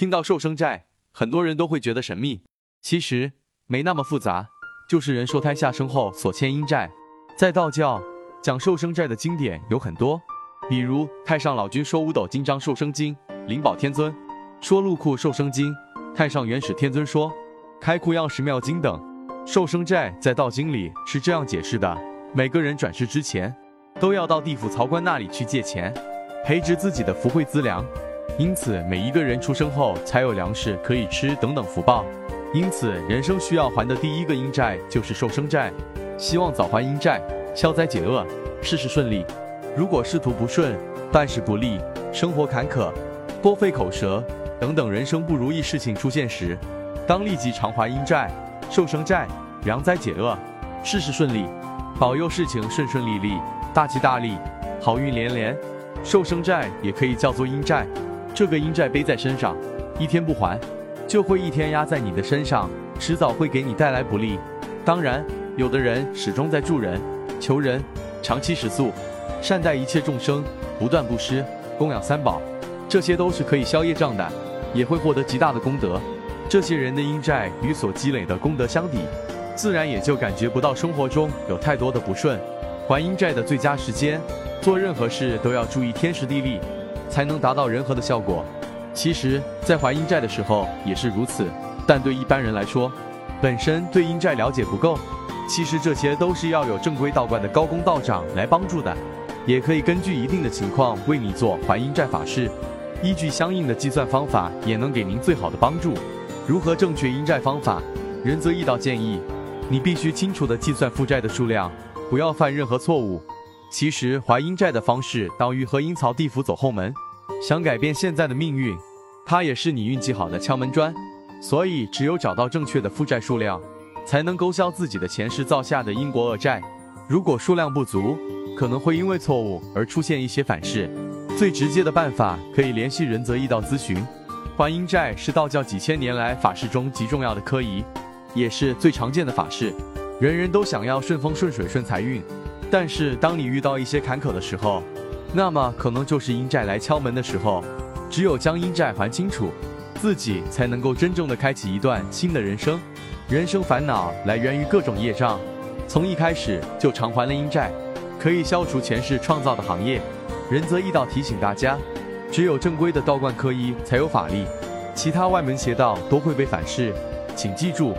听到寿生债，很多人都会觉得神秘，其实没那么复杂，就是人受胎下生后所欠阴债。在道教讲寿生债的经典有很多，比如太上老君说五斗金章寿生经，灵宝天尊说入库寿生经，太上元始天尊说开库钥匙妙经等。寿生债在道经里是这样解释的：每个人转世之前，都要到地府曹官那里去借钱，培植自己的福慧资粮。因此，每一个人出生后才有粮食可以吃等等福报。因此，人生需要还的第一个阴债就是寿生债。希望早还阴债，消灾解厄，事事顺利。如果仕途不顺、办事不利、生活坎坷、多费口舌等等人生不如意事情出现时，当立即偿还阴债、寿生债，良灾解厄，事事顺利，保佑事情顺顺利利，大吉大利，好运连连。寿生债也可以叫做阴债。这个阴债背在身上，一天不还，就会一天压在你的身上，迟早会给你带来不利。当然，有的人始终在助人、求人，长期食素，善待一切众生，不断布施，供养三宝，这些都是可以消业障的，也会获得极大的功德。这些人的阴债与所积累的功德相抵，自然也就感觉不到生活中有太多的不顺。还阴债的最佳时间，做任何事都要注意天时地利。才能达到人和的效果。其实，在还阴债的时候也是如此。但对一般人来说，本身对阴债了解不够，其实这些都是要有正规道观的高公道长来帮助的。也可以根据一定的情况为你做还阴债法事，依据相应的计算方法，也能给您最好的帮助。如何正确阴债方法？仁泽义道建议，你必须清楚的计算负债的数量，不要犯任何错误。其实还阴债的方式等于和阴曹地府走后门，想改变现在的命运，它也是你运气好的敲门砖。所以只有找到正确的负债数量，才能勾销自己的前世造下的因果恶债。如果数量不足，可能会因为错误而出现一些反噬。最直接的办法可以联系仁泽义道咨询。还阴债是道教几千年来法事中极重要的科仪，也是最常见的法事。人人都想要顺风顺水顺财运。但是当你遇到一些坎坷的时候，那么可能就是阴债来敲门的时候。只有将阴债还清楚，自己才能够真正的开启一段新的人生。人生烦恼来源于各种业障，从一开始就偿还了阴债，可以消除前世创造的行业。仁泽义道提醒大家，只有正规的道观科医才有法力，其他外门邪道都会被反噬。请记住。